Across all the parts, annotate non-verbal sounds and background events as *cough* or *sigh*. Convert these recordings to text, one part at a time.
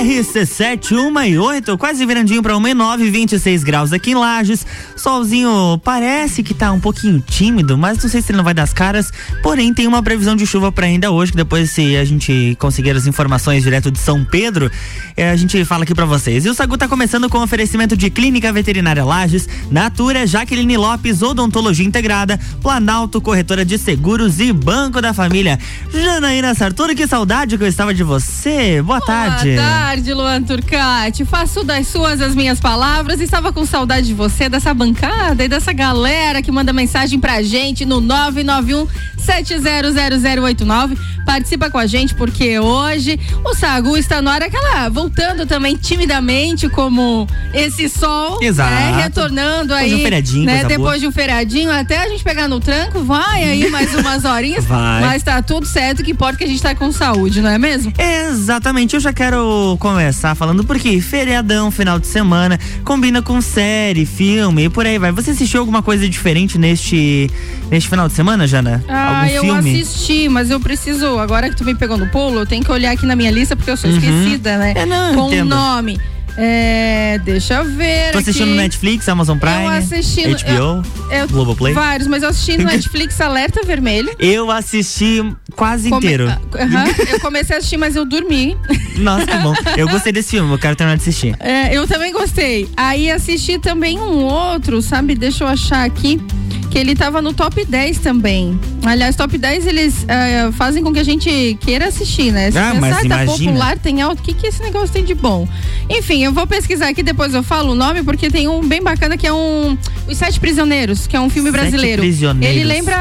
RC7, 1 e 8, quase virandinho para 1 e 9, 26 graus aqui em Lages. Solzinho parece que tá um pouquinho tímido, mas não sei se ele não vai dar as caras. Porém, tem uma previsão de chuva para ainda hoje, que depois, se a gente conseguir as informações direto de São Pedro, é, a gente fala aqui para vocês. E o Sagu tá começando com oferecimento de Clínica Veterinária Lages, Natura, Jaqueline Lopes, Odontologia Integrada, Planalto, Corretora de Seguros e Banco da Família. Janaína Sartori, que saudade que eu estava de você. Boa, Boa tarde. Boa tarde, Luan Turcati. Faço das suas as minhas palavras. Estava com saudade de você, dessa bancada e dessa galera que manda mensagem pra gente no 991 700089. Participa com a gente porque hoje o Sagu está na hora aquela voltando também timidamente como esse sol, Exato. Né, retornando depois aí, de um feriadinho, né, depois boa. de um feriadinho, até a gente pegar no tranco, vai aí mais umas *laughs* horinhas, Vai. mas tá tudo certo, que importa que a gente tá com saúde, não é mesmo? Exatamente, eu já quero começar falando porque feriadão, final de semana, combina com série, filme e por aí vai. Você assistiu alguma coisa diferente neste, neste final de semana, Jana? Ah, Algum eu filme? assisti, mas eu preciso, agora que tu me pegou no pulo, eu tenho que olhar aqui na minha lista porque eu sou Uhum. esquecida, né? É, não, Com o nome. É, deixa eu ver. Tô assistindo aqui. no Netflix, Amazon Prime, Eu assisti HBO, Eu- Globoplay. Vários, mas eu assisti no *laughs* Netflix Alerta Vermelho. Eu assisti quase Come- inteiro. Ah, aham, *laughs* eu comecei a assistir, mas eu dormi. Nossa, que bom. Eu gostei desse filme, eu quero terminar de assistir. É, eu também gostei. Aí assisti também um outro, sabe? Deixa eu achar aqui. Que ele tava no top 10 também. Aliás, top 10 eles é, fazem com que a gente queira assistir, né? Se Ah, mas pensar, tá imagina. popular, tem alto, o que, que esse negócio tem de bom? Enfim, eu vou pesquisar aqui, depois eu falo o nome, porque tem um bem bacana que é um. Os Sete Prisioneiros, que é um filme Sete brasileiro. Prisioneiros. Ele lembra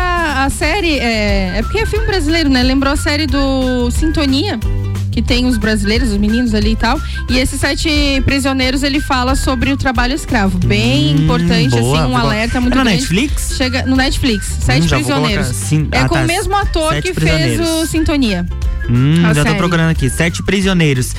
a série. É, é porque é filme brasileiro, né? Lembrou a série do Sintonia que tem os brasileiros, os meninos ali e tal. E esses sete prisioneiros, ele fala sobre o trabalho escravo. Bem Hum, importante, boa, assim, um boa. alerta muito É no grande. Netflix? Chega no Netflix, Sete Hum, já vou Prisioneiros. Sim- É ah, com tá. o mesmo ator Sete que fez o Sintonia. Hum, já tô série. procurando aqui. Sete prisioneiros.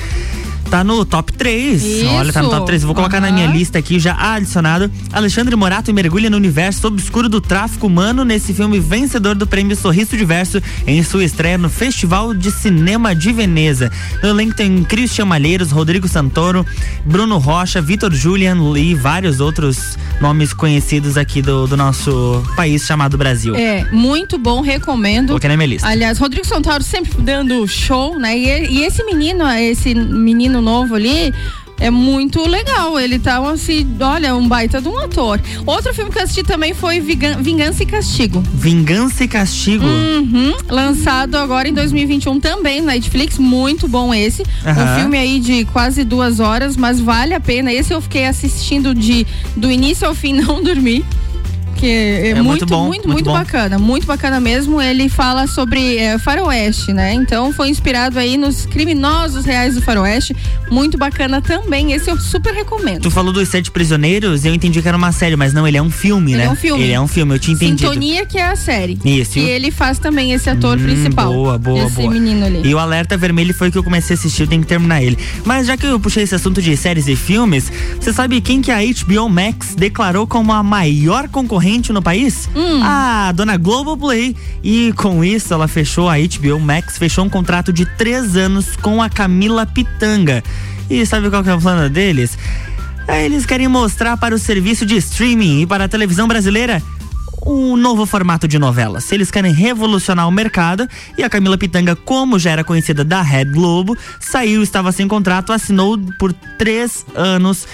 Tá no top 3. Isso. Olha, tá no top 3. Vou colocar na Aham. minha lista aqui já adicionado. Alexandre Morato mergulha no universo obscuro do tráfico humano nesse filme vencedor do prêmio Sorriso Diverso em sua estreia no Festival de Cinema de Veneza. No elenco tem Christian Malheiros, Rodrigo Santoro, Bruno Rocha, Vitor Julian e vários outros nomes conhecidos aqui do, do nosso país chamado Brasil. É, muito bom, recomendo. Coloquei na minha lista. Aliás, Rodrigo Santoro sempre dando show, né? E, e esse menino, esse menino novo ali. É muito legal, ele tá assim, olha, um baita de um ator. Outro filme que eu assisti também foi Vingança e Castigo. Vingança e Castigo. Uhum, lançado agora em 2021 também no Netflix, muito bom esse. Aham. Um filme aí de quase duas horas, mas vale a pena. Esse eu fiquei assistindo de do início ao fim, *laughs* não dormi. Que é, É muito, muito bom, muito, muito bacana, muito bacana mesmo. Ele fala sobre é, faroeste, né? Então foi inspirado aí nos criminosos reais do faroeste. Muito bacana também. Esse eu super recomendo. Tu falou dos Sete Prisioneiros, eu entendi que era uma série, mas não, ele é um filme, Ele né? é um filme. Ele é um filme, eu tinha entendido. Sintonia que é a série. Isso. E ele faz também esse ator Hum, principal. Boa, boa, esse boa. menino ali. E o Alerta Vermelho foi que eu comecei a assistir, eu tenho que terminar ele. Mas já que eu puxei esse assunto de séries e filmes, você sabe quem que a HBO Max declarou como a maior concorrente no país? Hum. A dona Globoplay. E com isso ela fechou, a HBO Max fechou um contrato de três anos com a Camila Pitanga. E sabe qual que é o plano deles? É, Eles querem mostrar para o serviço de streaming e para a televisão brasileira um novo formato de novelas. Eles querem revolucionar o mercado e a Camila Pitanga, como já era conhecida da Red Globo, saiu, estava sem contrato, assinou por três anos.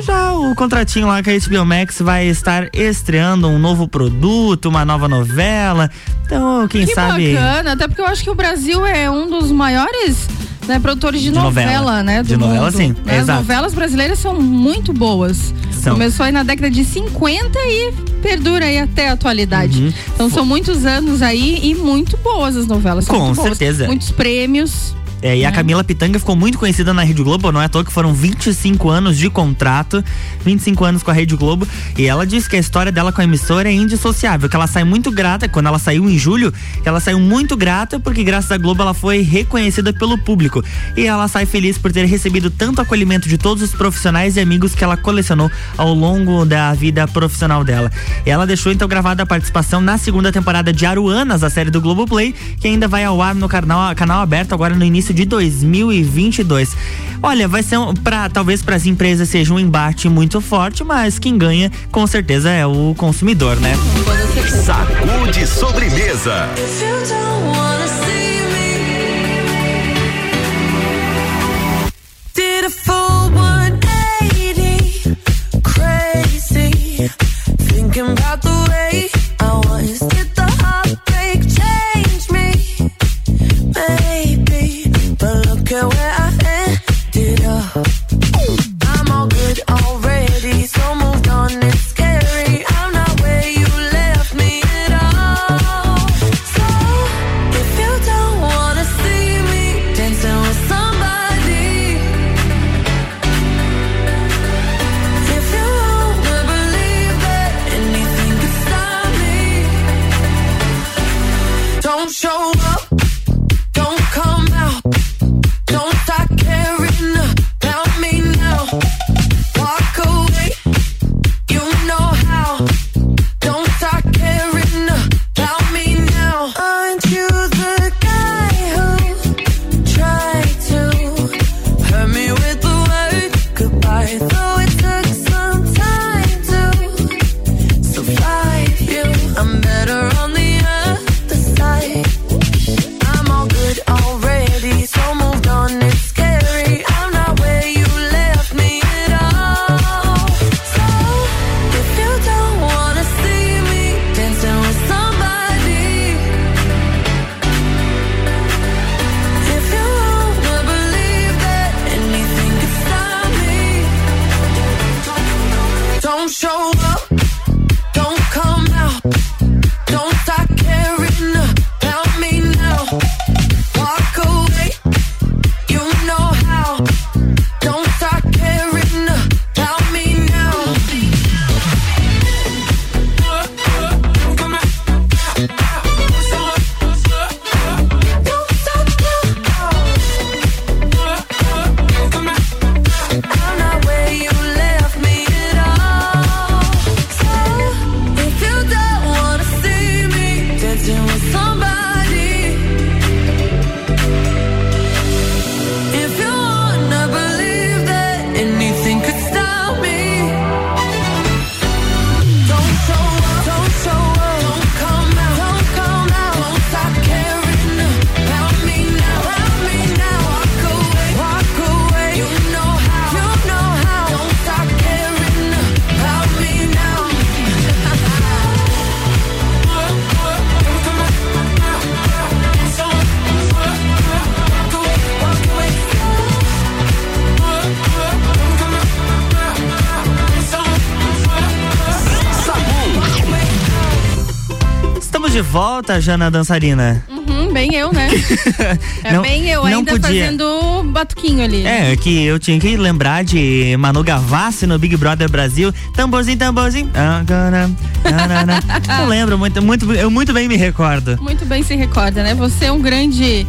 Já o contratinho lá com a HBO Max vai estar estreando um novo produto, uma nova novela. Então, quem Que sabe. bacana, até porque eu acho que o Brasil é um dos maiores né, produtores de, De novela. né? Do De novela, mundo, sim, né? As novelas brasileiras são muito boas. São. Começou aí na década de 50 e perdura aí até a atualidade. Uhum. Então são muitos anos aí e muito boas as novelas. Com boas. certeza. Muitos prêmios. É, e a Camila Pitanga ficou muito conhecida na Rede Globo, não é à toa que foram 25 anos de contrato, 25 anos com a Rede Globo, e ela disse que a história dela com a emissora é indissociável, que ela sai muito grata, quando ela saiu em julho, ela saiu muito grata porque graças à Globo ela foi reconhecida pelo público. E ela sai feliz por ter recebido tanto acolhimento de todos os profissionais e amigos que ela colecionou ao longo da vida profissional dela. E ela deixou então gravada a participação na segunda temporada de Aruanas, a série do Globoplay, que ainda vai ao ar no canal, canal aberto agora no início de 2022. Olha, vai ser um, para talvez para as empresas seja um embate muito forte, mas quem ganha com certeza é o consumidor, né? Sacude sobremesa. Did a full 180, crazy, thinking about the way volta, Jana Dançarina. Uhum, bem eu, né? *laughs* É Não- bem eu, ainda podia. fazendo batuquinho ali. É, que eu tinha que lembrar de Manu Gavassi no Big Brother Brasil. Tamborzinho, tamborzinho. Tarará. *laughs* Não lembro muito, muito, eu muito bem me recordo. Muito bem se recorda, né? Você é um grande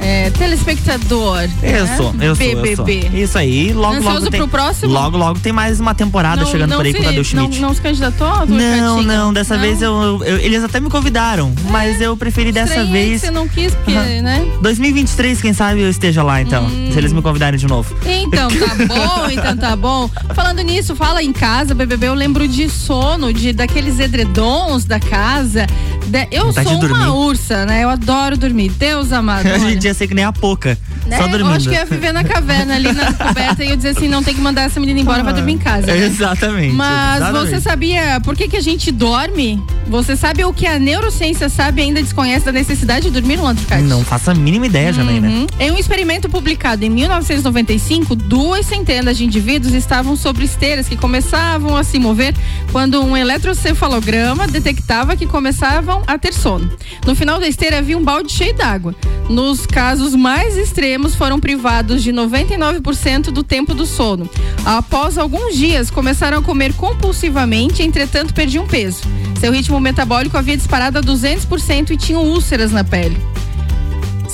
é, telespectador. Eu né? sou, eu sou, eu sou. BBB. Isso aí, logo, Ansioso logo tem. pro próximo? Logo, logo tem mais uma temporada Não- chegando não por aí se, com o Tadeu não, Schmidt. não se candidatou? Não, não, dessa Não? vez eu, eu- Eles até me convidaram, mas eu preferi dessa vez. Você não quis, porque, né? 2023, quem sabe eu esteja lá então, Hum. se eles me convidarem de novo. Então tá *laughs* bom, então tá bom. Falando nisso, fala em casa, BBB, eu lembro de sono, de daqueles edredons da casa. De- eu Vontade sou uma ursa, né? Eu adoro dormir. Deus *laughs* amado. Ia ser que nem a Poca, Né? só Eu dormindo. acho que eu ia viver na caverna ali na coberta e eu dizer assim, não tem que mandar essa menina embora, vai dormir em casa. né? *laughs* Exatamente. Mas exatamente. você sabia por que, que a gente dorme? Você sabe o que a neurociência sabe e ainda desconhece da necessidade de dormir, Landricate? Não faço a mínima ideia, Janaína. Uhum. Em um experimento publicado em 1995, duas centenas de indivíduos estavam sobre esteiras que começavam a se mover quando um eletrocefalograma detectava que começavam a ter sono. No final da esteira havia um balde cheio d'água. Nos casos mais extremos foram privados de 99% do tempo do sono. Após alguns dias, começaram a comer compulsivamente, entretanto perdiam peso. Seu ritmo metabólico havia disparado a 200% e tinham úlceras na pele.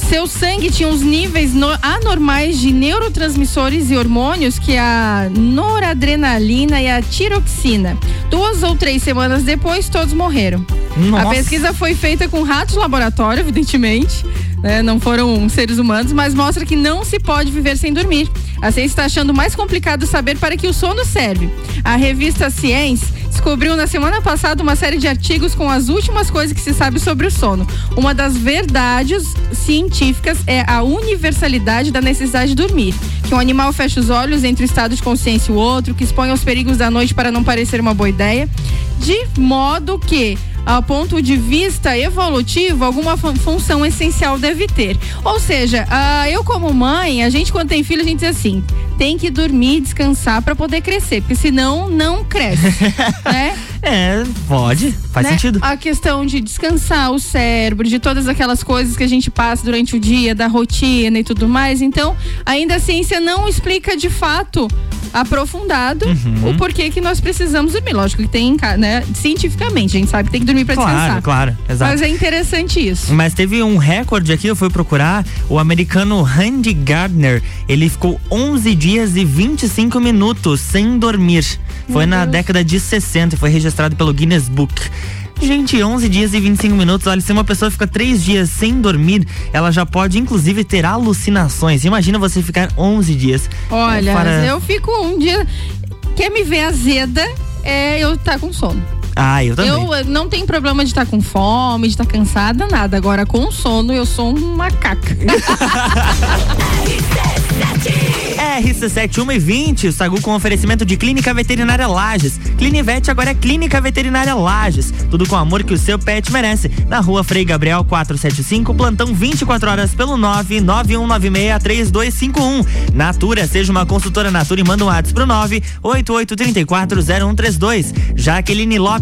Seu sangue tinha os níveis no- anormais de neurotransmissores e hormônios, que é a noradrenalina e a tiroxina. Duas ou três semanas depois, todos morreram. Nossa. A pesquisa foi feita com ratos laboratório, evidentemente. Né? Não foram seres humanos, mas mostra que não se pode viver sem dormir. A ciência está achando mais complicado saber para que o sono serve. A revista Science descobriu na semana passada uma série de artigos com as últimas coisas que se sabe sobre o sono. Uma das verdades científicas é a universalidade da necessidade de dormir. Que um animal fecha os olhos entre o estado de consciência e o outro, que expõe aos perigos da noite para não parecer uma boa ideia, de modo que a ponto de vista evolutivo, alguma fun- função essencial deve ter. Ou seja, ah, eu como mãe, a gente quando tem filho, a gente diz assim, tem que dormir, descansar para poder crescer, porque senão não cresce, *laughs* né? É, pode. Faz né? sentido. A questão de descansar o cérebro, de todas aquelas coisas que a gente passa durante o dia, da rotina e tudo mais. Então, ainda a ciência não explica de fato aprofundado Uhum. o porquê que nós precisamos dormir. Lógico que tem, né, cientificamente, a gente sabe que tem que dormir para Claro, descansar. claro. Exato. Mas é interessante isso. Mas teve um recorde aqui, eu fui procurar, o americano Randy Gardner, ele ficou 11 dias e 25 minutos sem dormir. Foi na década de 60 e foi registrado pelo Guinness Book. Gente, 11 dias e 25 minutos. Olha, se uma pessoa fica 3 dias sem dormir, ela já pode inclusive ter alucinações. Imagina você ficar 11 dias. Olha, Para- eu fico um dia. Quer me ver azeda? É eu estar com sono. Ah, eu também. Eu eh, não tenho problema de estar com fome, de estar cansada, nada. Agora, com sono, eu sou um macaca. RC7 e 20, o Sagu com oferecimento de Clínica Veterinária Lages. Clinivete agora é Clínica Veterinária Lages. Tudo com o amor que o seu pet merece. Na rua Frei Gabriel 475, plantão 24 horas pelo 991963251. Natura, seja uma consultora Natura e manda um WhatsApp pro 988340132. Jaqueline Lopes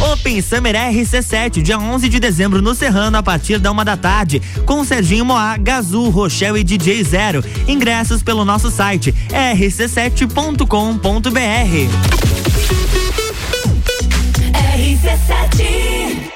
Open Summer RC7, dia 11 de dezembro no Serrano, a partir da uma da tarde, com Serginho Moá, Gazul, Rochelle e DJ Zero. Ingressos pelo nosso site rc7.com.br.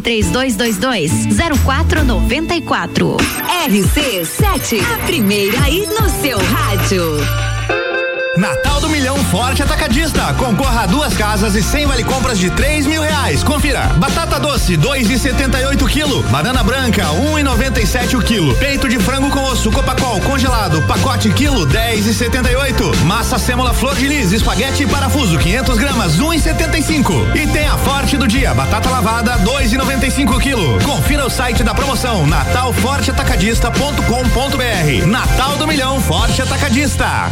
3222 0494. RC7, a primeira aí no seu rádio. Natal do Milhão Forte Atacadista. Concorra a duas casas e 100 vale compras de 3 mil reais. Confira. Batata doce, 2,78 quilo. Banana branca, 1,97 o quilo. Peito de frango com osso Copacol congelado, pacote quilo, 10,78. Massa sêmola flor de lis, espaguete e parafuso, 500 gramas, 1,75. E tem a Forte do dia, batata lavada, 2,95 quilo. Confira o site da promoção natalforteatacadista.com.br. Natal do Milhão Forte Atacadista.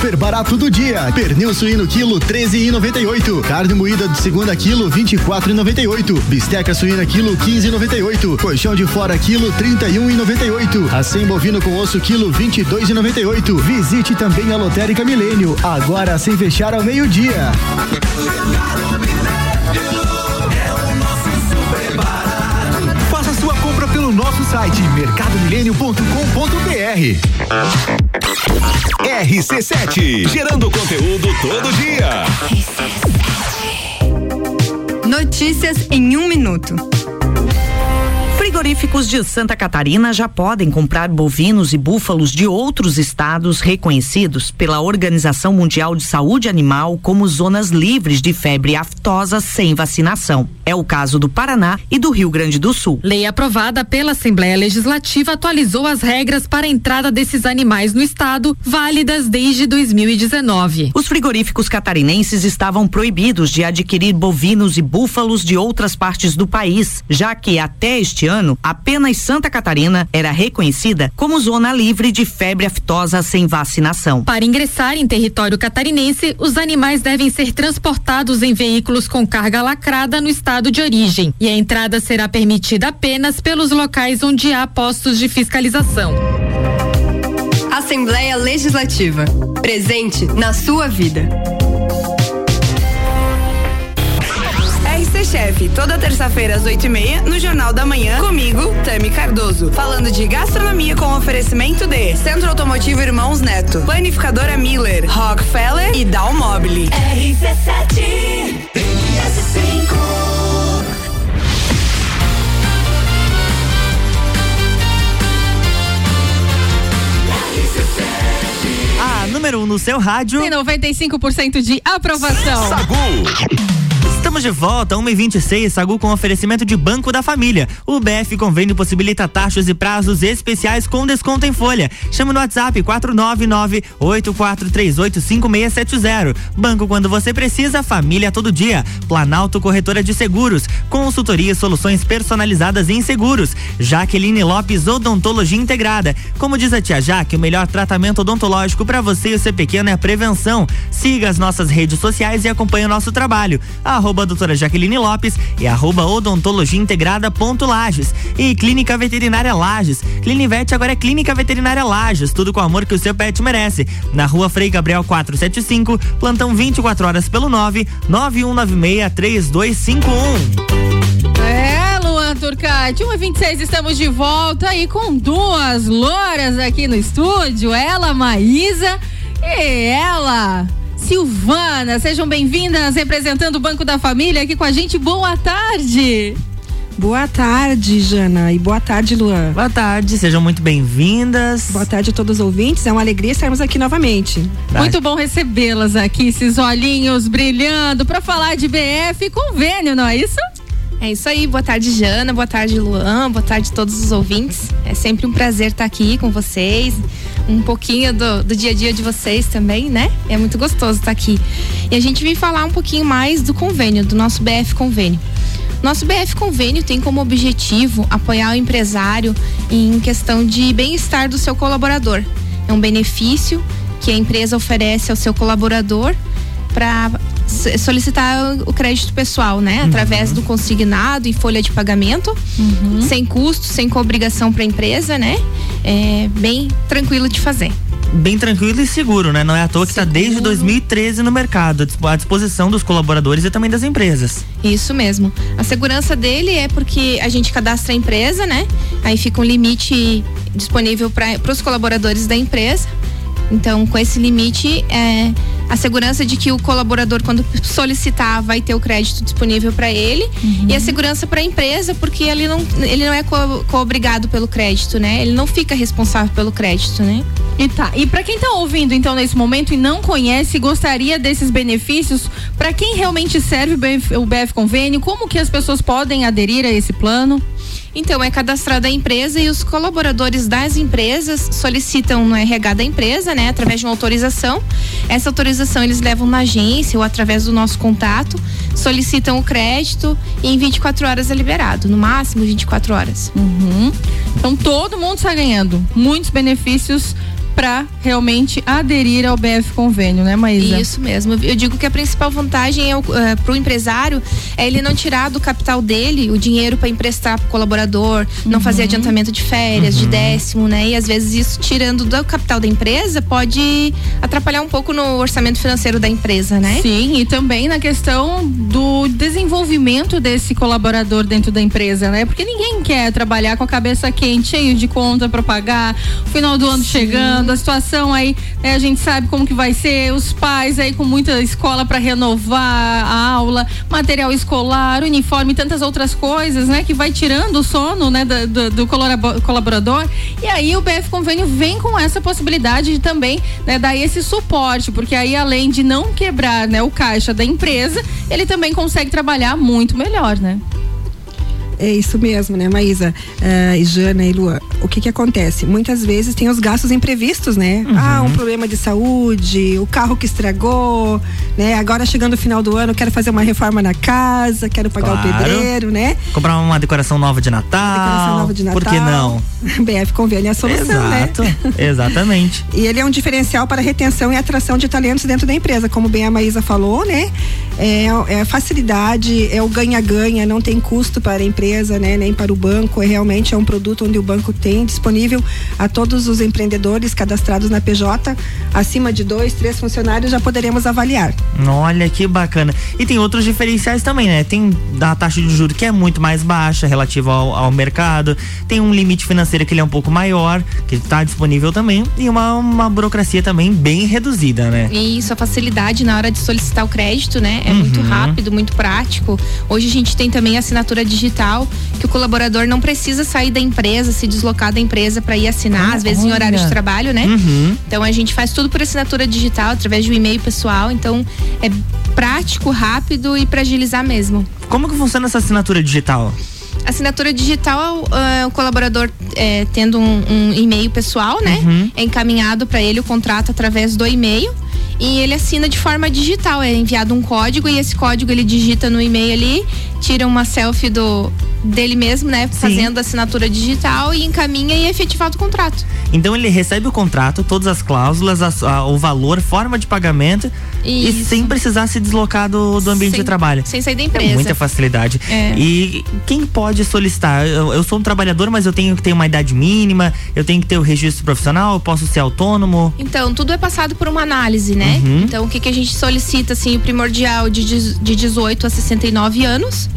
Super barato do dia. Pernil suíno quilo 13,98. Carne moída de segunda quilo 24,98. Bisteca suína quilo 15,98. Colchão de fora quilo 31,98. Acém bovino com osso quilo 22,98. Visite também a Lotérica Milênio, agora sem fechar ao meio-dia. Faça site mercadomilênio.com.br. RC7, gerando conteúdo todo dia. Notícias em um minuto. Frigoríficos de Santa Catarina já podem comprar bovinos e búfalos de outros estados reconhecidos pela Organização Mundial de Saúde Animal como zonas livres de febre aftosa sem vacinação. É o caso do Paraná e do Rio Grande do Sul. Lei aprovada pela Assembleia Legislativa atualizou as regras para a entrada desses animais no estado, válidas desde 2019. Os frigoríficos catarinenses estavam proibidos de adquirir bovinos e búfalos de outras partes do país, já que até este ano, apenas Santa Catarina era reconhecida como zona livre de febre aftosa sem vacinação. Para ingressar em território catarinense, os animais devem ser transportados em veículos com carga lacrada no estado de origem e a entrada será permitida apenas pelos locais onde há postos de fiscalização. Assembleia Legislativa. Presente na sua vida. RC Chef, toda terça-feira às 8 e meia, no Jornal da Manhã, comigo, Tami Cardoso. Falando de gastronomia com oferecimento de Centro Automotivo Irmãos Neto, Planificadora Miller, Rockefeller e Dalmobile. RC7 A número 1 um no seu rádio. Tem 95% de aprovação. Sagu. Estamos de volta, 1h26, Sagu com oferecimento de Banco da Família. O BF Convênio possibilita taxas e prazos especiais com desconto em folha. Chama no WhatsApp 499-8438-5670. Banco quando você precisa, família todo dia. Planalto Corretora de Seguros. Consultoria e soluções personalizadas em seguros. Jaqueline Lopes Odontologia Integrada. Como diz a tia Jaque, o melhor tratamento odontológico para você e o ser pequeno é a prevenção. Siga as nossas redes sociais e acompanhe o nosso trabalho. Arroba doutora Jaqueline Lopes e arroba odontologia integrada ponto Lages. E Clínica Veterinária Lages. Clinivete agora é Clínica Veterinária Lages, tudo com o amor que o seu pet merece. Na rua Frei Gabriel 475, plantão 24 horas pelo 9 9196 3251. É, Luan Turcati, 1 e 26 estamos de volta e com duas louras aqui no estúdio, ela, Maísa e ela, Silvana. Sejam bem-vindas, representando o Banco da Família aqui com a gente. Boa tarde. Boa tarde, Jana. E boa tarde, Luan. Boa tarde, sejam muito bem-vindas. Boa tarde a todos os ouvintes. É uma alegria estarmos aqui novamente. Muito bom recebê-las aqui, esses olhinhos brilhando, para falar de BF e convênio, não é isso? É isso aí, boa tarde, Jana, boa tarde, Luan, boa tarde a todos os ouvintes. É sempre um prazer estar aqui com vocês, um pouquinho do, do dia a dia de vocês também, né? É muito gostoso estar aqui. E a gente vem falar um pouquinho mais do convênio, do nosso BF Convênio. Nosso BF Convênio tem como objetivo apoiar o empresário em questão de bem-estar do seu colaborador. É um benefício que a empresa oferece ao seu colaborador para solicitar o crédito pessoal, né? Através do consignado e folha de pagamento, sem custo, sem obrigação para a empresa, né? É bem tranquilo de fazer. bem tranquilo e seguro, né? Não é à toa que está desde 2013 no mercado, à disposição dos colaboradores e também das empresas. Isso mesmo. A segurança dele é porque a gente cadastra a empresa, né? Aí fica um limite disponível para os colaboradores da empresa. Então, com esse limite, é, a segurança de que o colaborador, quando solicitar, vai ter o crédito disponível para ele Uhum. e a segurança para a empresa, porque ele não, ele não é co- co-obrigado pelo crédito, né? Ele não fica responsável pelo crédito, né? E tá. E para quem tá ouvindo então nesse momento e não conhece, gostaria desses benefícios, para quem realmente serve o BF, o BF Convênio, como que as pessoas podem aderir a esse plano? Então, é cadastrada a empresa e os colaboradores das empresas solicitam no RH da empresa, né, através de uma autorização. Essa autorização eles levam na agência ou através do nosso contato, solicitam o crédito e em 24 horas é liberado, no máximo 24 horas. Uhum. Então todo mundo está ganhando muitos benefícios para realmente aderir ao BF Convênio, né, Maísa? Isso mesmo. Eu digo que a principal vantagem é, para o empresário é ele não tirar do capital dele o dinheiro para emprestar para o colaborador, não fazer adiantamento de férias, de décimo, né? E às vezes isso tirando do capital da empresa pode atrapalhar um pouco no orçamento financeiro da empresa, né? Sim, e também na questão do desenvolvimento desse colaborador dentro da empresa, né? Porque ninguém quer trabalhar com a cabeça quente, cheio de conta para pagar, final do ano chegando, a situação aí, né, a gente sabe como que vai ser, os pais aí com muita escola para renovar a aula, material escolar, uniforme tantas outras coisas, né? Que vai tirando o sono, né, da- do, do colabo- colaborador. E aí o BF Convênio vem com essa possibilidade de também né, dar esse suporte, porque aí além de não quebrar né, o caixa da empresa, ele também consegue trabalhar muito melhor, né? É isso mesmo, né, Maísa, eh, e Jana e Luan. O que que acontece? Muitas vezes tem os gastos imprevistos, né? Ah, um problema de saúde, o carro que estragou, né? Agora chegando o final do ano, quero fazer uma reforma na casa, quero pagar o Claro. pedreiro, né? Comprar uma decoração nova de Natal. Decoração nova de Natal. Por que não? *laughs* BF Convênio é a solução, Exato, né? exatamente. *laughs* E ele é um diferencial para retenção e atração de talentos dentro da empresa, como bem a Maísa falou, né? É, é facilidade, é o ganha-ganha, não tem custo para a empresa, né? Nem para o banco. É realmente é um produto onde o banco tem disponível a todos os empreendedores cadastrados na PJ, acima de dois, três funcionários, já poderemos avaliar. Olha que bacana. E tem outros diferenciais também, né? Tem a taxa de juros que é muito mais baixa relativa ao, ao mercado. Tem um limite financeiro que ele é um pouco maior, que está disponível também. E uma, uma burocracia também bem reduzida, né? E isso, a facilidade na hora de solicitar o crédito, né? É muito Uhum. rápido, muito prático. Hoje a gente tem também a assinatura digital, que o colaborador não precisa sair da empresa, se deslocar da empresa para ir assinar, Ah, às vezes em olha. horário de trabalho, né? Uhum. Então a gente faz tudo por assinatura digital, através de um e-mail pessoal. Então é prático, rápido e para agilizar mesmo. Como que funciona essa assinatura digital? Assinatura digital, ah, o colaborador eh, tendo um, um e-mail pessoal, né? Uhum. É encaminhado para ele o contrato através do e-mail e ele assina de forma digital. É enviado um código e esse código ele digita no e-mail ali, tira uma selfie do dele mesmo, né? Fazendo a assinatura digital e encaminha e é efetivado o contrato. Então ele recebe o contrato, todas as cláusulas, as- a- o valor, forma de pagamento e Isso. sem precisar se deslocar do, do ambiente Sem- de trabalho. Sem sair da É empresa. muita facilidade. É. E quem pode solicitar? Eu, eu sou um trabalhador, mas eu tenho que ter uma idade mínima, eu tenho que ter o registro profissional, eu posso ser autônomo. Então, tudo é passado por uma análise, né? Uhum. Então, o que, que a gente solicita, assim, o primordial de, de 18 a 69 anos.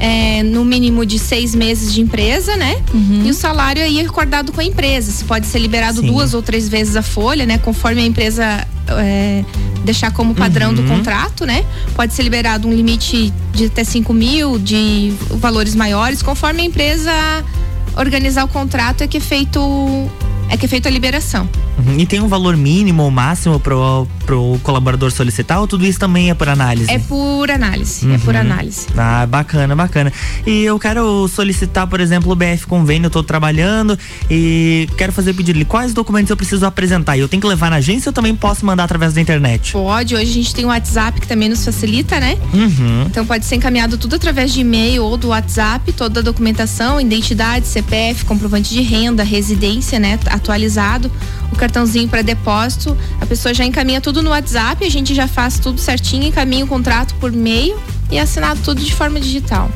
É, no mínimo de seis meses de empresa, né? E o salário aí é acordado com a empresa. Se pode ser liberado Sim. duas ou três vezes a folha, né? Conforme a empresa é, deixar como padrão do Uhum. contrato, né? Pode ser liberado um limite de até 5 mil, de valores maiores, conforme a empresa organizar o contrato é que é feito é que é feita a liberação. Uhum. E tem um valor mínimo ou máximo pro, pro colaborador solicitar ou tudo isso também é por análise? É por análise, é por Uhum. análise. Ah, bacana, bacana. E eu quero solicitar, por exemplo, o BF Convênio, eu tô trabalhando e quero fazer o pedido. Quais documentos eu preciso apresentar? E eu tenho que levar na agência ou também posso mandar através da internet? Pode, hoje a gente tem o WhatsApp que também nos facilita, né? Uhum. Então pode ser encaminhado tudo através de e-mail ou do WhatsApp, toda a documentação, identidade, CPF, comprovante de renda, residência, né, atualizado, o cartãozinho para depósito. A pessoa já encaminha tudo no WhatsApp, a gente já faz tudo certinho, encaminha o contrato por e-mail e é assinado tudo de forma digital.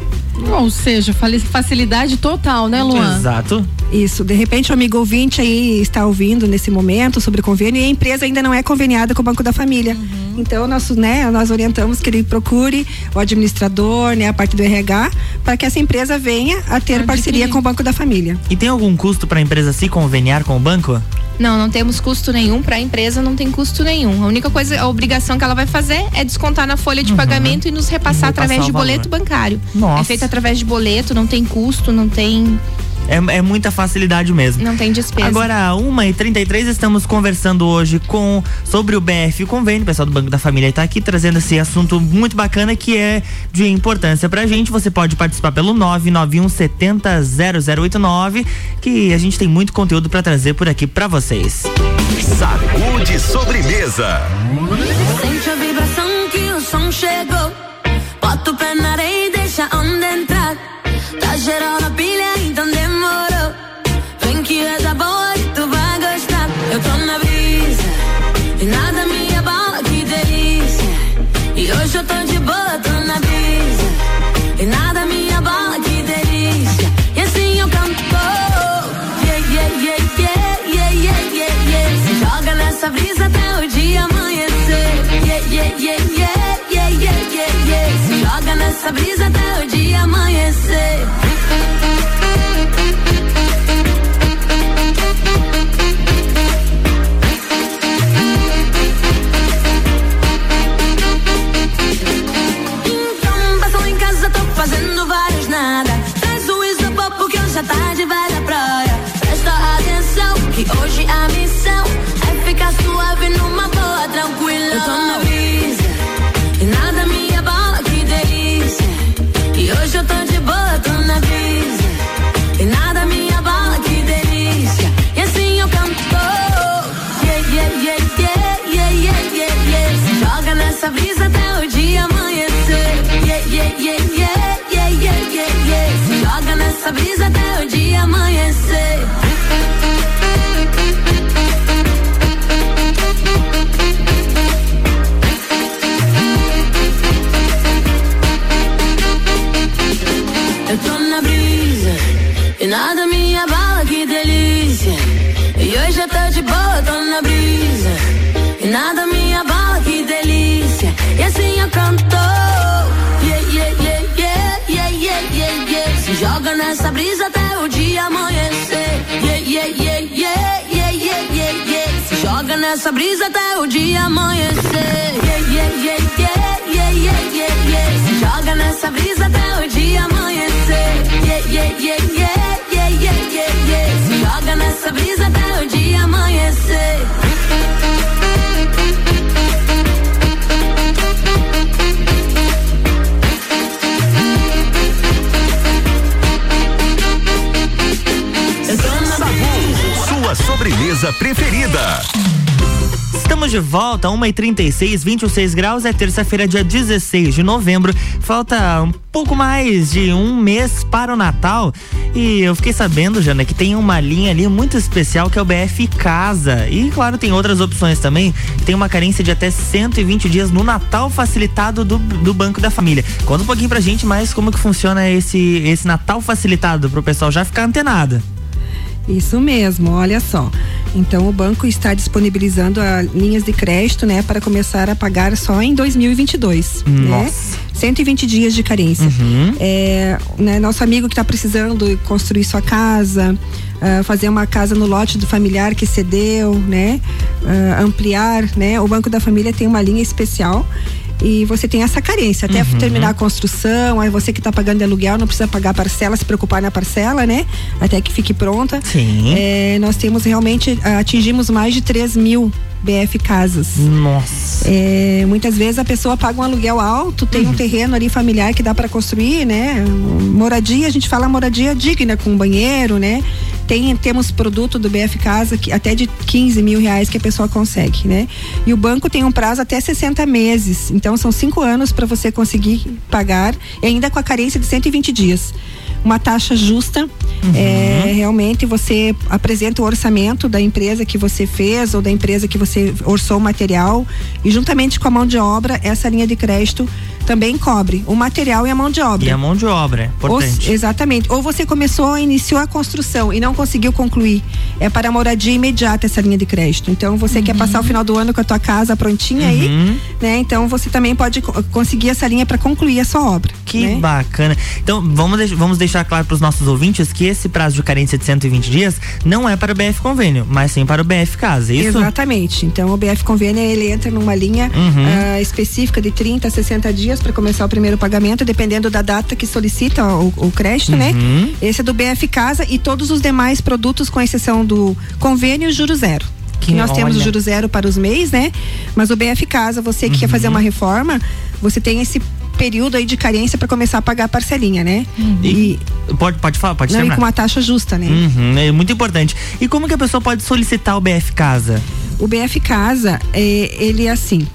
Ou seja, facilidade total, né, Luan? Exato. Isso, de repente o amigo ouvinte aí está ouvindo nesse momento sobre convênio e a empresa ainda não é conveniada com o Banco da Família. Então nós, né, nós orientamos que ele procure o administrador, né, a parte do RH, para que essa empresa venha a ter parceria com o Banco da Família. E tem algum custo para a empresa se conveniar com o banco? Não, não temos custo nenhum para a empresa, não tem custo nenhum. A única coisa, a obrigação que ela vai fazer é descontar na folha de pagamento e nos repassar através o de boleto bancário. Nossa. É feito através de boleto, não tem custo, não tem, É, é muita facilidade mesmo. não tem despesa. Agora, 1h33, estamos conversando hoje com sobre o BF Convênio. O pessoal do Banco da Família está aqui trazendo esse assunto muito bacana que é de importância pra gente. Você pode participar pelo 991 70 0089, que a gente tem muito conteúdo pra trazer por aqui pra vocês. Sacude sobremesa. Sente a vibração que o som chegou. Bota o pé na areia e deixa a onda entrar. Tá geral na Nessa brisa até de volta, 1h36, 26 graus, é terça-feira, dia 16 de novembro. Falta um pouco mais de um mês para o Natal. E eu fiquei sabendo, Jana, que tem uma linha ali muito especial que é o BF Casa. E claro, tem outras opções também. Tem uma carência de até 120 dias no Natal facilitado do, do Banco da Família. Conta um pouquinho pra gente mais como que funciona esse, esse Natal facilitado pro pessoal já ficar antenado. Isso mesmo, olha só. Então o banco está disponibilizando a linhas de crédito, né, para começar a pagar só em 2022, né? Nossa. 120 dias de carência. Uhum. É, né, nosso amigo que está precisando construir sua casa, ah, fazer uma casa no lote do familiar que cedeu, né, ah, ampliar, né, o Banco da Família tem uma linha especial e você tem essa carência até Uhum. terminar a construção, aí você que está pagando de aluguel não precisa pagar a parcela, se preocupar na parcela, né, até que fique pronta. Sim. É, nós temos realmente atingimos mais de 3 mil BF casas. Nossa. É, muitas vezes a pessoa paga um aluguel alto, tem um terreno ali familiar que dá para construir, né? Moradia, a gente fala moradia digna com banheiro, né? Tem, temos produto do BF Casa que até de 15 mil reais que a pessoa consegue, né? E o banco tem um prazo até 60 meses. Então são cinco anos para você conseguir pagar, e ainda com a carência de 120 dias. Uma taxa justa, é, realmente você apresenta o orçamento da empresa que você fez ou da empresa que você orçou o material e juntamente com a mão de obra, essa linha de crédito também cobre o material e a mão de obra. E a mão de obra, é importante. Ou, exatamente. Ou você começou, iniciou a construção e não conseguiu concluir. É para moradia imediata essa linha de crédito. Então você uhum. quer passar o final do ano com a tua casa prontinha uhum. aí, né? Então você também pode conseguir essa linha para concluir a sua obra. Que né? bacana. Então vamos, vamos deixar claro para os nossos ouvintes que esse prazo de carência de 120 dias não é para o BF Convênio, mas sim para o BF Casa, é isso? Exatamente. Então o BF Convênio ele entra numa linha uhum. uh, específica de 30 a 60 dias para começar o primeiro pagamento, dependendo da data que solicita o, o crédito, né? Uhum. Esse é do BF Casa e todos os demais produtos, com exceção do convênio juro zero. Que nós olha. temos o juro zero para os MEIs, né? Mas o BF Casa, você que uhum. quer fazer uma reforma, você tem esse período aí de carência para começar a pagar a parcelinha, né? Uhum. E, pode, pode falar, pode ser. E com uma taxa justa, né? Uhum, é muito importante. E como que a pessoa pode solicitar o BF Casa? O BF Casa, é, ele é assim.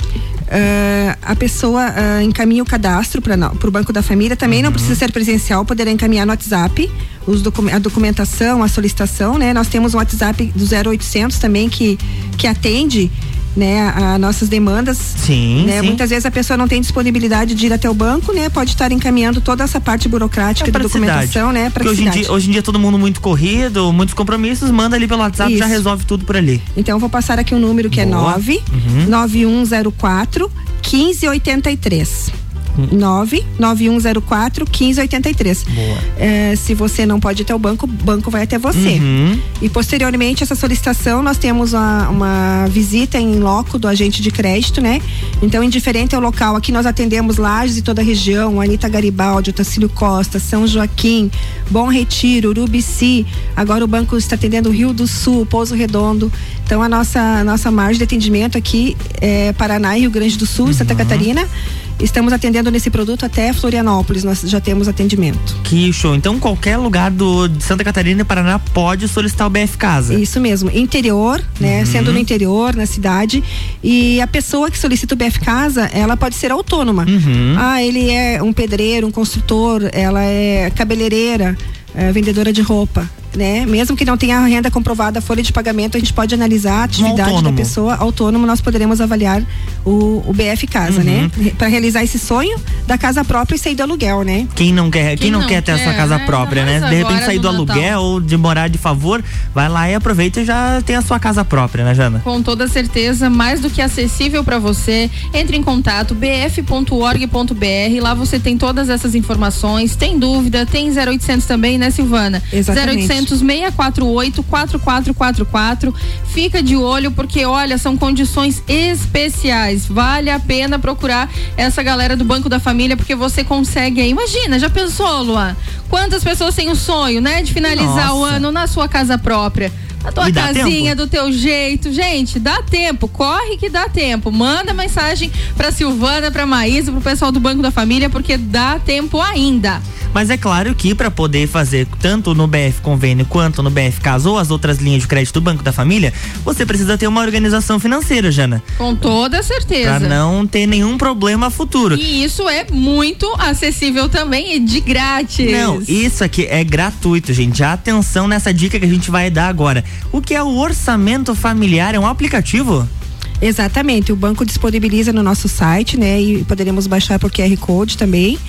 Uh, a pessoa uh, encaminha o cadastro para o Banco da Família, também uhum. não precisa ser presencial, poderá encaminhar no WhatsApp os docu a documentação, a solicitação, né? Nós temos um WhatsApp do 0800 também que, que atende né, a nossas demandas. Sim, né? sim. Muitas vezes a pessoa não tem disponibilidade de ir até o banco, né? Pode estar encaminhando toda essa parte burocrática é de documentação, né? Para hoje em dia, hoje em dia todo mundo muito corrido, muitos compromissos, manda ali pelo WhatsApp, Isso. já resolve tudo por ali. Então vou passar aqui o um número que Boa. é 9 uhum. 9104 1583. 99104 1583. Boa. É, se você não pode ir até o banco, o banco vai até você. Uhum. E posteriormente essa solicitação, nós temos uma, uma visita em loco do agente de crédito, né? Então, indiferente ao local, aqui nós atendemos Lages e toda a região, Anitta Garibaldi, Otacílio Costa, São Joaquim, Bom Retiro, Urubici. Agora o banco está atendendo Rio do Sul, Pouso Redondo. Então a nossa, a nossa margem de atendimento aqui é Paraná e Rio Grande do Sul, uhum. Santa Catarina. Estamos atendendo nesse produto até Florianópolis, nós já temos atendimento. Que show. Então qualquer lugar do, de Santa Catarina e Paraná pode solicitar o BF Casa. Isso mesmo. Interior, né? Uhum. Sendo no interior, na cidade. E a pessoa que solicita o BF Casa, ela pode ser autônoma. Uhum. Ah, ele é um pedreiro, um construtor, ela é cabeleireira, é vendedora de roupa né? Mesmo que não tenha renda comprovada, a folha de pagamento, a gente pode analisar a atividade da pessoa autônomo, nós poderemos avaliar o, o BF Casa, né? uhum. né? Para realizar esse sonho da casa própria e sair do aluguel, né? Quem não quer, quem, quem não, não, quer ter a sua casa né? própria, né? De repente sair do aluguel Natal. ou de morar de favor, vai lá e aproveita e já tem a sua casa própria, né, Jana? Com toda certeza, mais do que acessível para você. Entre em contato bf.org.br, lá você tem todas essas informações. Tem dúvida, tem 0800 também, né, Silvana? Exatamente. 0800 648 4444. Fica de olho porque olha, são condições especiais. Vale a pena procurar essa galera do Banco da Família porque você consegue aí. Imagina, já pensou, Luan? Quantas pessoas têm o sonho, né, de finalizar Nossa. o ano na sua casa própria? A tua casinha do teu jeito. Gente, dá tempo, corre que dá tempo. Manda mensagem pra Silvana, pra Maísa, pro pessoal do Banco da Família, porque dá tempo ainda. Mas é claro que para poder fazer tanto no BF Convênio quanto no BF Caso ou as outras linhas de crédito do Banco da Família, você precisa ter uma organização financeira, Jana. Com toda certeza. Pra não ter nenhum problema futuro. E isso é muito acessível também e de grátis. Não, isso aqui é gratuito, gente. Atenção nessa dica que a gente vai dar agora. O que é o orçamento familiar? É um aplicativo? Exatamente, o banco disponibiliza no nosso site, né? E poderemos baixar por QR Code também.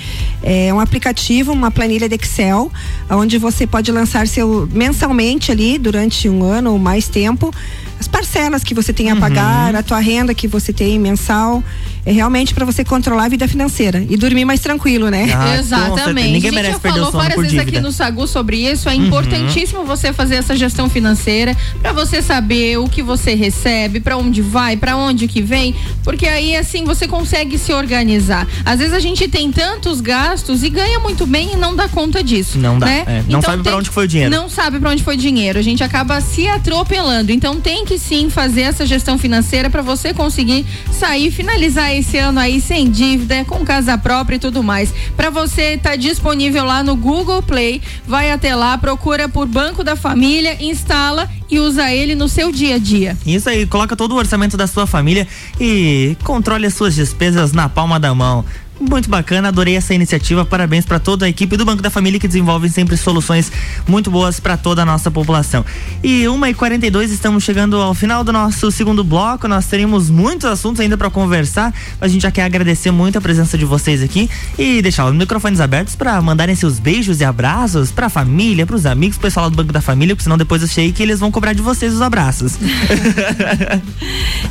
É um aplicativo, uma planilha de Excel, onde você pode lançar seu mensalmente ali durante um ano ou mais tempo as parcelas que você tem a pagar, uhum. a tua renda que você tem mensal. É realmente para você controlar a vida financeira e dormir mais tranquilo, né? Ah, Exatamente. Ninguém merece já perder falou o sono várias por vezes dívida. aqui no Sagu sobre isso. É uhum. importantíssimo você fazer essa gestão financeira para você saber o que você recebe, para onde vai, para onde que vem, porque aí assim você consegue se organizar. Às vezes a gente tem tantos gastos e ganha muito bem e não dá conta disso. Não dá. Né? É, não então, sabe para onde foi o dinheiro. Não sabe para onde foi o dinheiro. A gente acaba se atropelando. Então tem que sim fazer essa gestão financeira para você conseguir sair, finalizar esse ano aí sem dívida, com casa própria e tudo mais. Para você tá disponível lá no Google Play, vai até lá, procura por Banco da Família, instala e usa ele no seu dia a dia. Isso aí, coloca todo o orçamento da sua família e controle as suas despesas na palma da mão. Muito bacana, adorei essa iniciativa. Parabéns para toda a equipe do Banco da Família que desenvolve sempre soluções muito boas para toda a nossa população. E 1h42, estamos chegando ao final do nosso segundo bloco. Nós teríamos muitos assuntos ainda para conversar. Mas a gente já quer agradecer muito a presença de vocês aqui e deixar os microfones abertos para mandarem seus beijos e abraços para a família, para os amigos, pro pessoal do Banco da Família, porque senão depois eu sei que eles vão cobrar de vocês os abraços. *laughs*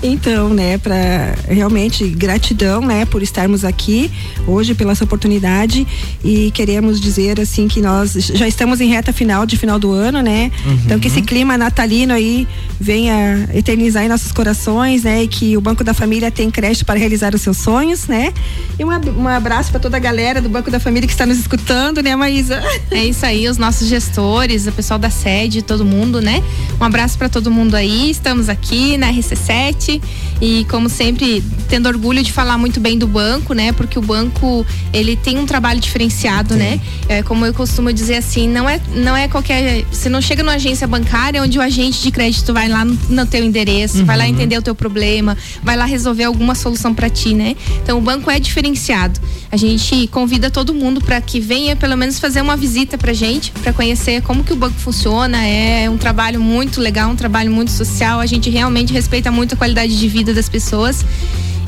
Então, né, para realmente gratidão, né, por estarmos aqui hoje pela essa oportunidade e queremos dizer assim que nós já estamos em reta final de final do ano, né? Uhum. Então que esse clima natalino aí venha eternizar em nossos corações, né? E que o Banco da Família tem crédito para realizar os seus sonhos, né? E um, um abraço para toda a galera do Banco da Família que está nos escutando, né, Maísa? *laughs* É isso aí, os nossos gestores, o pessoal da sede, todo mundo, né? Um abraço para todo mundo aí. Estamos aqui na RC7 e como sempre, tendo orgulho de falar muito bem do banco, né? Porque o banco, ele tem um trabalho diferenciado, né? É, como eu costumo dizer assim, não é não é qualquer, você não chega numa agência bancária onde o agente de crédito vai lá no, no teu endereço, vai lá Uhum. entender o teu problema, vai lá resolver alguma solução para ti, né? Então o banco é diferenciado. A gente convida todo mundo para que venha pelo menos fazer uma visita pra gente, para conhecer como que o banco funciona. É um trabalho muito legal, um trabalho muito social. A gente realmente respeita muito a qualidade de vida das pessoas.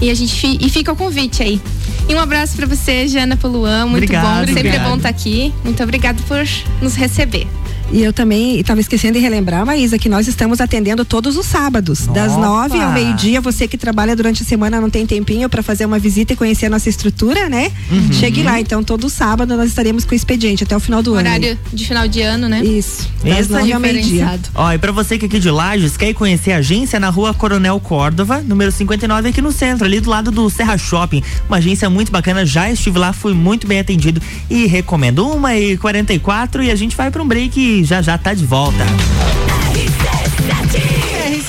E a gente fi- e fica o convite aí. E um abraço para você, Jana Poluan, muito Obrigado, bom, sempre é obrigado. bom estar aqui. Muito obrigado por nos receber. E eu também estava esquecendo de relembrar, Maísa, que nós estamos atendendo todos os sábados, das nove ao meio-dia. Você que trabalha durante a semana não tem tempinho para fazer uma visita e conhecer a nossa estrutura, né? Uhum. Chegue lá. Então, todo sábado nós estaremos com o expediente até o final do ano. Horário de final de ano, né? Isso. Das Isso nove ao meio-dia. Ó, e pra você que é aqui de Lages quer conhecer a agência na rua Coronel Córdova, número 59, aqui no centro, ali do lado do Serra Shopping. Uma agência muito bacana, já estive lá, fui muito bem atendido e recomendo. Uma e 44 e a gente vai pra um break já já tá de volta.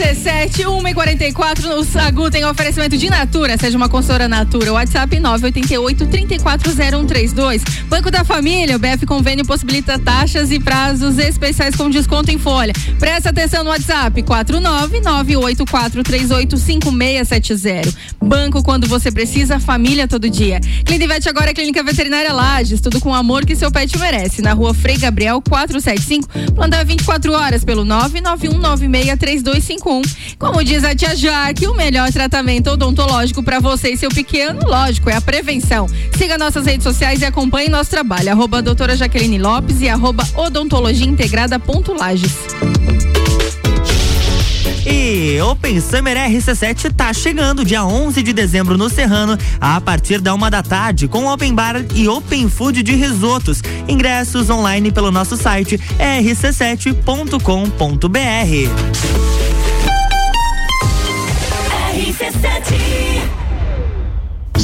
RC7 144 o Sagu tem oferecimento de Natura, seja uma consultora Natura. WhatsApp 988 340132. Banco da Família, o BF Convênio possibilita taxas e prazos especiais com desconto em folha. Presta atenção no WhatsApp 49984385670. Banco quando você precisa, família todo dia. Clinivete agora é Clínica Veterinária Lages, tudo com o amor que seu pet merece. Na rua Frei Gabriel 475, plantão 24 horas pelo 991963251. Como diz a tia Jaque, o melhor tratamento odontológico para você e seu pequeno, lógico, é a prevenção. Siga nossas redes sociais e acompanhe nosso trabalho. Arroba doutora Jaqueline Lopes e arroba odontologia integrada ponto Lages. E Open Summer RC7 tá chegando dia 11 de dezembro no Serrano, a partir da uma da tarde, com Open Bar e Open Food de risotos. Ingressos online pelo nosso site rc7.com.br. RC7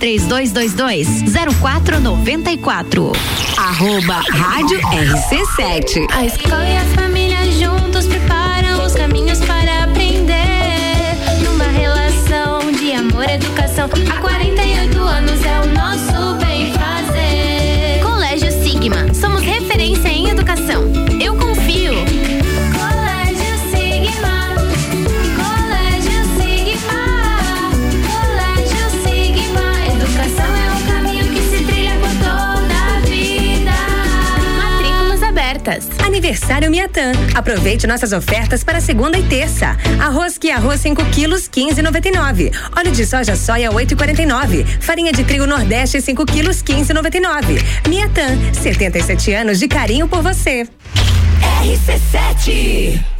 0494. Arroba Rádio RC7. A escola e a família juntos preparam os caminhos para aprender. Numa relação de amor e educação. Há 48 anos é o nosso Aniversário Miatã. Aproveite nossas ofertas para segunda e terça. Arroz que arroz 5 quilos 15,99. Óleo de soja soia 8,49. Farinha de trigo Nordeste 5 quilos 15,99. Miatã, 77 anos de carinho por você. RC7.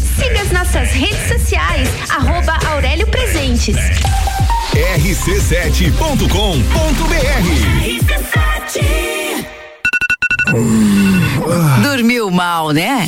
Siga as nossas redes sociais, arroba Aurélio Presentes. rc7.com.br Dormiu mal, né?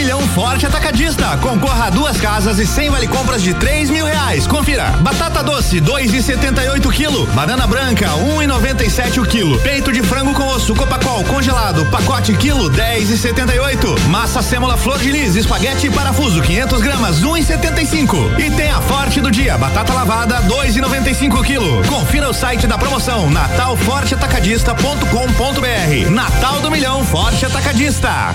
Milhão Forte Atacadista. Concorra a duas casas e cem vale compras de três mil reais. Confira. Batata doce, dois e setenta e oito quilo. Banana branca, um e noventa e sete o quilo. Peito de frango com osso, copacol, congelado, pacote quilo, dez e setenta e oito. Massa sêmola flor de lis, espaguete e parafuso, 500 gramas, um e setenta e cinco. E tem a Forte do dia, batata lavada, dois e noventa e cinco quilo. Confira o site da promoção, natalforteatacadista.com.br. Natal do Milhão Forte Atacadista.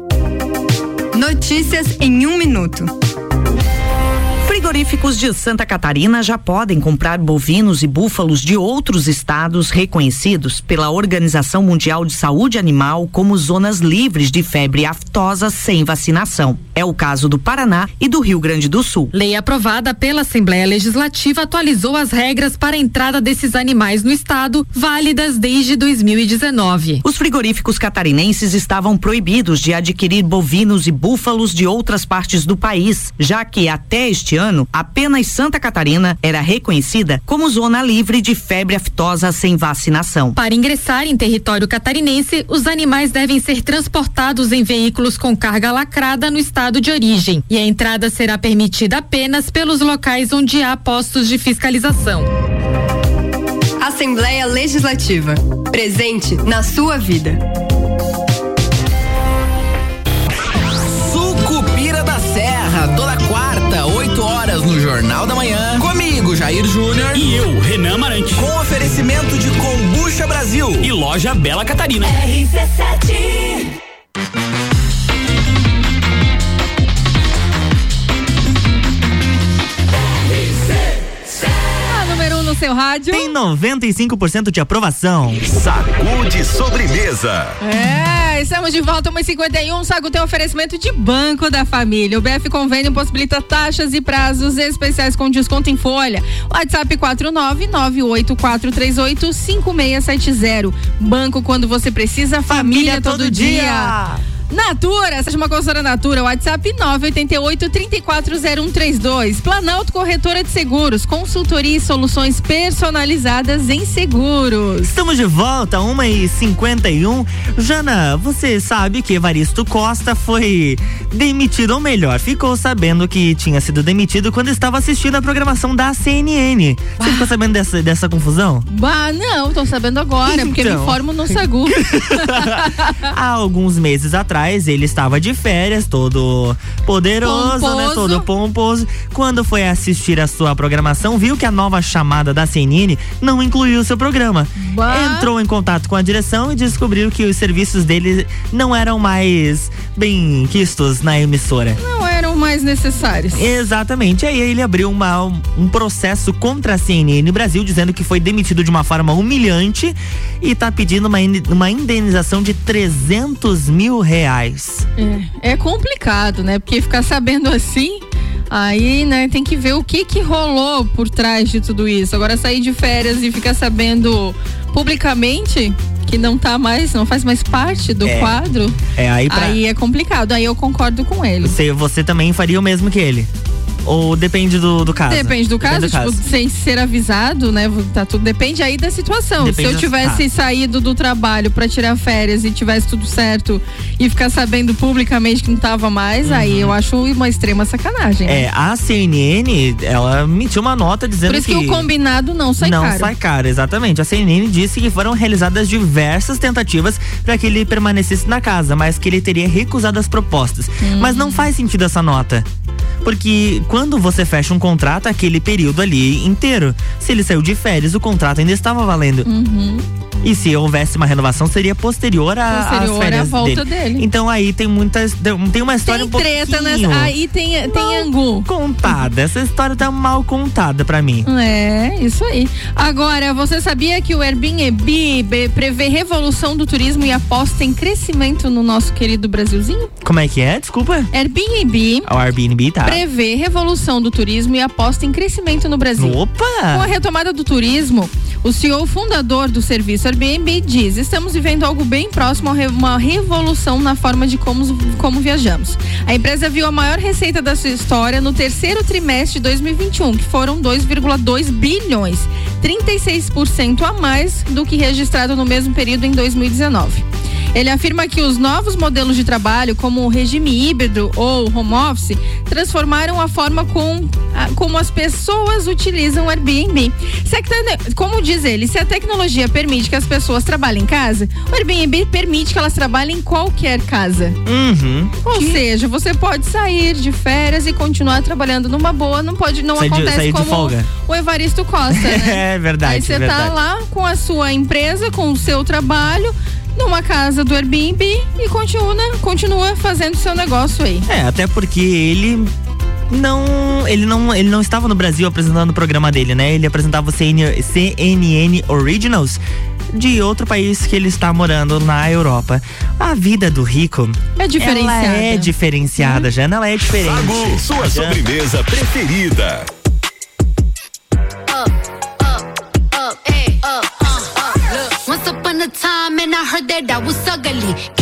Notícias em um minuto. Frigoríficos de Santa Catarina já podem comprar bovinos e búfalos de outros estados reconhecidos pela Organização Mundial de Saúde Animal como zonas livres de febre aftosa sem vacinação. É o caso do Paraná e do Rio Grande do Sul. Lei aprovada pela Assembleia Legislativa atualizou as regras para a entrada desses animais no estado, válidas desde 2019. Os frigoríficos catarinenses estavam proibidos de adquirir bovinos e búfalos de outras partes do país, já que até este ano, apenas Santa Catarina era reconhecida como zona livre de febre aftosa sem vacinação. Para ingressar em território catarinense, os animais devem ser transportados em veículos com carga lacrada no estado de origem, e a entrada será permitida apenas pelos locais onde há postos de fiscalização. Assembleia Legislativa. Presente na sua vida. Sucupira da Serra, toda quarta, 8 horas no Jornal da Manhã. Comigo, Jair Júnior. E eu, Renan Amarante. Com oferecimento de Combucha Brasil. E loja Bela Catarina. RC7 seu rádio. Tem 95% de aprovação. Sacude sobremesa. É, estamos de volta, 1h51. Sago tem oferecimento de Banco da Família. O BF Convênio possibilita taxas e prazos especiais com desconto em folha. WhatsApp 49984385670. Banco quando você precisa, família, Família todo, todo dia. dia. Natura, seja uma consultora Natura, WhatsApp 988 340132. Planalto Corretora de Seguros, consultoria e soluções personalizadas em seguros. Estamos de volta, 1 e 51 Jana, você sabe que Evaristo Costa foi demitido, ou melhor, ficou sabendo que tinha sido demitido quando estava assistindo a programação da CNN. Você ficou sabendo dessa, dessa confusão? Bah, não, tô sabendo agora, porque me Então. informo no Sagu. *laughs* *laughs* Há alguns meses atrás, atrás ele estava de férias, todo poderoso, né? Pomposo. Todo pomposo. Quando foi assistir a sua programação, viu que a nova chamada da CNN não incluiu o seu programa. Entrou em contato com a direção e descobriu que os serviços dele não eram mais bem quistos na emissora. Não eram mais necessários. Exatamente. Aí ele abriu uma- um processo contra a CNN Brasil, dizendo que foi demitido de uma forma humilhante e tá pedindo uma, uma indenização de 300 mil reais. É, é complicado, né? Porque ficar sabendo assim, aí, né, tem que ver o que que rolou por trás de tudo isso. Agora sair de férias e ficar sabendo publicamente que não tá mais, não faz mais parte do É. quadro, É aí pra. aí é complicado. Aí eu concordo com ele. Você, você também faria o mesmo que ele? Ou depende do, do caso? Depende do caso, tipo, caso. sem ser avisado, né? Tá tudo depende aí da situação. Depende Se eu da- tivesse tá. saído do trabalho pra tirar férias e tivesse tudo certo e ficar sabendo publicamente que não tava mais, aí eu acho uma extrema sacanagem. né? Uhum. É, a CNN, ela emitiu uma nota dizendo Por isso que, o combinado não sai não caro. sai caro, exatamente. A CNN disse que foram realizadas diversas tentativas para que ele permanecesse na casa, mas que ele teria recusado as propostas. Hum. Mas não faz sentido essa nota. Porque quando você fecha um contrato, é aquele período ali inteiro. Se ele saiu de férias, o contrato ainda estava valendo. Uhum. E se houvesse uma renovação, seria posterior, a, Posterior às à férias volta dele. dele. Então aí tem muitas. Tem uma história Tem um treta, pouquinho Aí tem, tem angu. contada. Essa história tá mal contada pra mim. É, isso aí. Agora, você sabia que o Airbnb prevê revolução do turismo e aposta em crescimento no nosso querido Brasilzinho? Como é que é? Desculpa. Airbnb O Airbnb tá. prevê revolução do turismo e aposta em crescimento no Brasil. Opa! Com a retomada do turismo, o CEO fundador do serviço Airbnb diz: estamos vivendo algo bem próximo a uma revolução na forma de como, como viajamos. A empresa viu a maior receita da sua história no terceiro trimestre de 2021, que foram 2,2 bilhões, 36% a mais do que registrado no mesmo período em 2019. Ele afirma que os novos modelos de trabalho, como o regime híbrido ou home office, transformaram a forma com, a- como as pessoas utilizam o Airbnb. Se a como diz ele, se a tecnologia permite que as pessoas trabalhem em casa, o Airbnb permite que elas trabalhem em qualquer casa. Uhum. Ou seja, você pode sair de férias e continuar trabalhando numa boa, não pode, não Sair de- acontece de como folga. o Evaristo Costa, né? *laughs* É verdade, Aí você tá verdade. lá com a sua empresa, com o seu trabalho, numa casa do Airbnb e continua, continua fazendo seu negócio aí. É, até porque ele não, ele não, ele não estava no Brasil apresentando o programa dele, né? Ele apresentava o CN CNN Originals de outro país que ele está morando na Europa. A vida do rico É diferenciada. Ela é diferenciada, Jana, ela é diferente. Sagu, sua sobremesa preferida. Heard that I was ugly.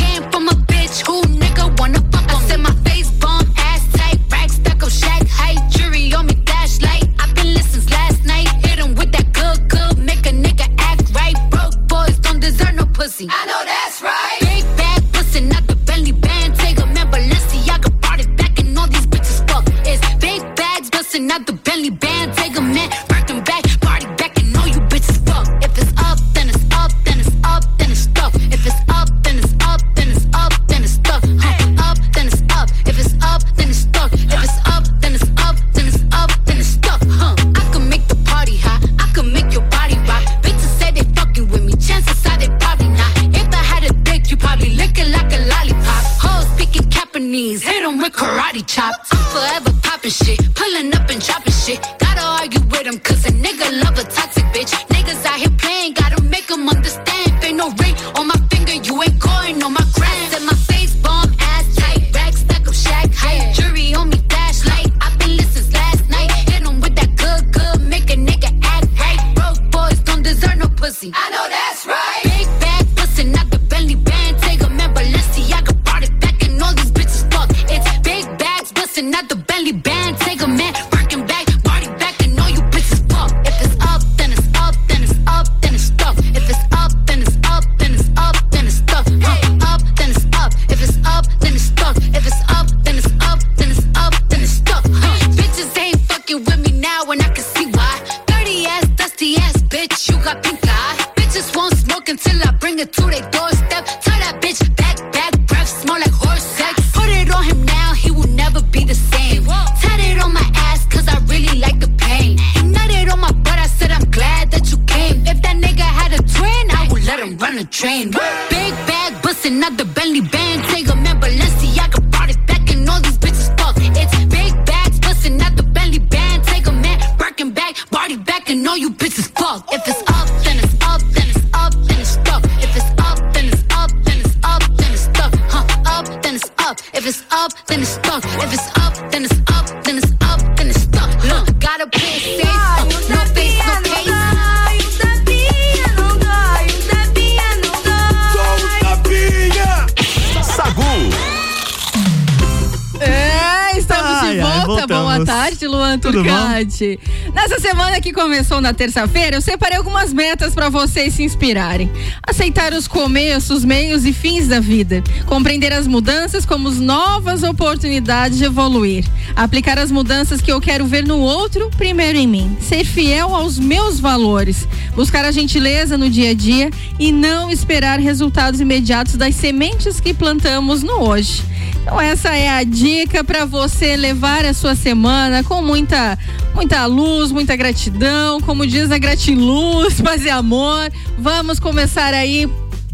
Turcati. Nessa semana que começou na terça-feira, eu separei algumas metas para vocês se inspirarem. Aceitar os começos, meios e fins da vida. Compreender as mudanças como novas oportunidades de evoluir. Aplicar as mudanças que eu quero ver no outro, primeiro em mim. Ser fiel aos meus valores. Buscar a gentileza no dia a dia e não esperar resultados imediatos das sementes que plantamos no hoje. Então essa é a dica para você levar a sua semana com muita muita luz, muita gratidão, como diz a gratiluz, *laughs* paz e amor. Vamos começar aí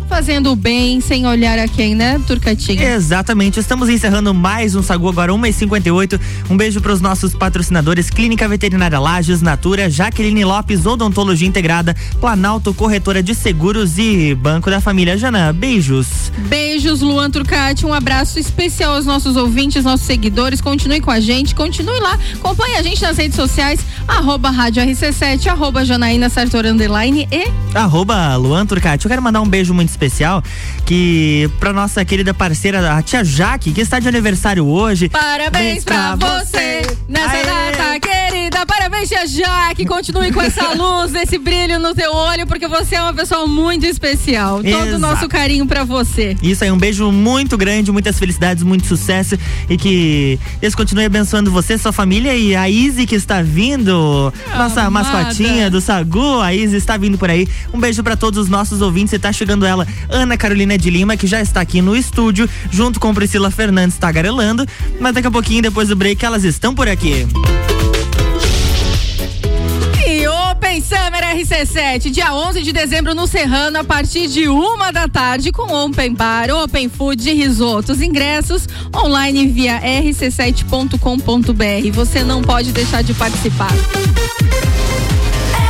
fazendo o bem sem olhar a quem, né, Turcatinha? Exatamente, estamos encerrando mais um Sagu agora, 1h58. Um beijo para os nossos patrocinadores: Clínica Veterinária Lages, Natura, Jaqueline Lopes, Odontologia Integrada, Planalto Corretora de Seguros e Banco da Família Janã. Beijos. Beijos, Luan Turcati. Um abraço especial aos nossos ouvintes, nossos seguidores. Continue com a gente, continue lá. Acompanhe a gente nas redes sociais, arroba Rádio RC7, arroba Janaína Sartor Underline e Arroba Luan Turcati. Eu quero mandar um beijo muito especial que pra nossa querida parceira, a tia Jaque, que está de aniversário hoje. Parabéns pra você nessa data querida. Parabéns, Tia Jaque. Continue com essa *laughs* luz, esse brilho no teu olho, porque você é uma pessoa muito especial. Todo o Exato. nosso carinho pra você. Isso aí, um beijo muito grande, muitas felicidades, muito sucesso e que Deus continue abençoando você, sua família e a Izzy que está vindo, nossa Amada. mascotinha do Sagu, a Izzy está vindo por aí. Um beijo pra todos os nossos ouvintes e tá chegando ela, Ana Carolina de Lima, que já está aqui no estúdio, junto com Priscila Fernandes tagarelando, mas daqui a pouquinho, depois do break, elas estão por aqui. RC7, dia 11 de dezembro no Serrano, a partir de uma da tarde, com Open Bar, Open Food e risotos. Ingressos online via rc7.com.br. Você não pode deixar de participar.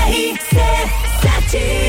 RC7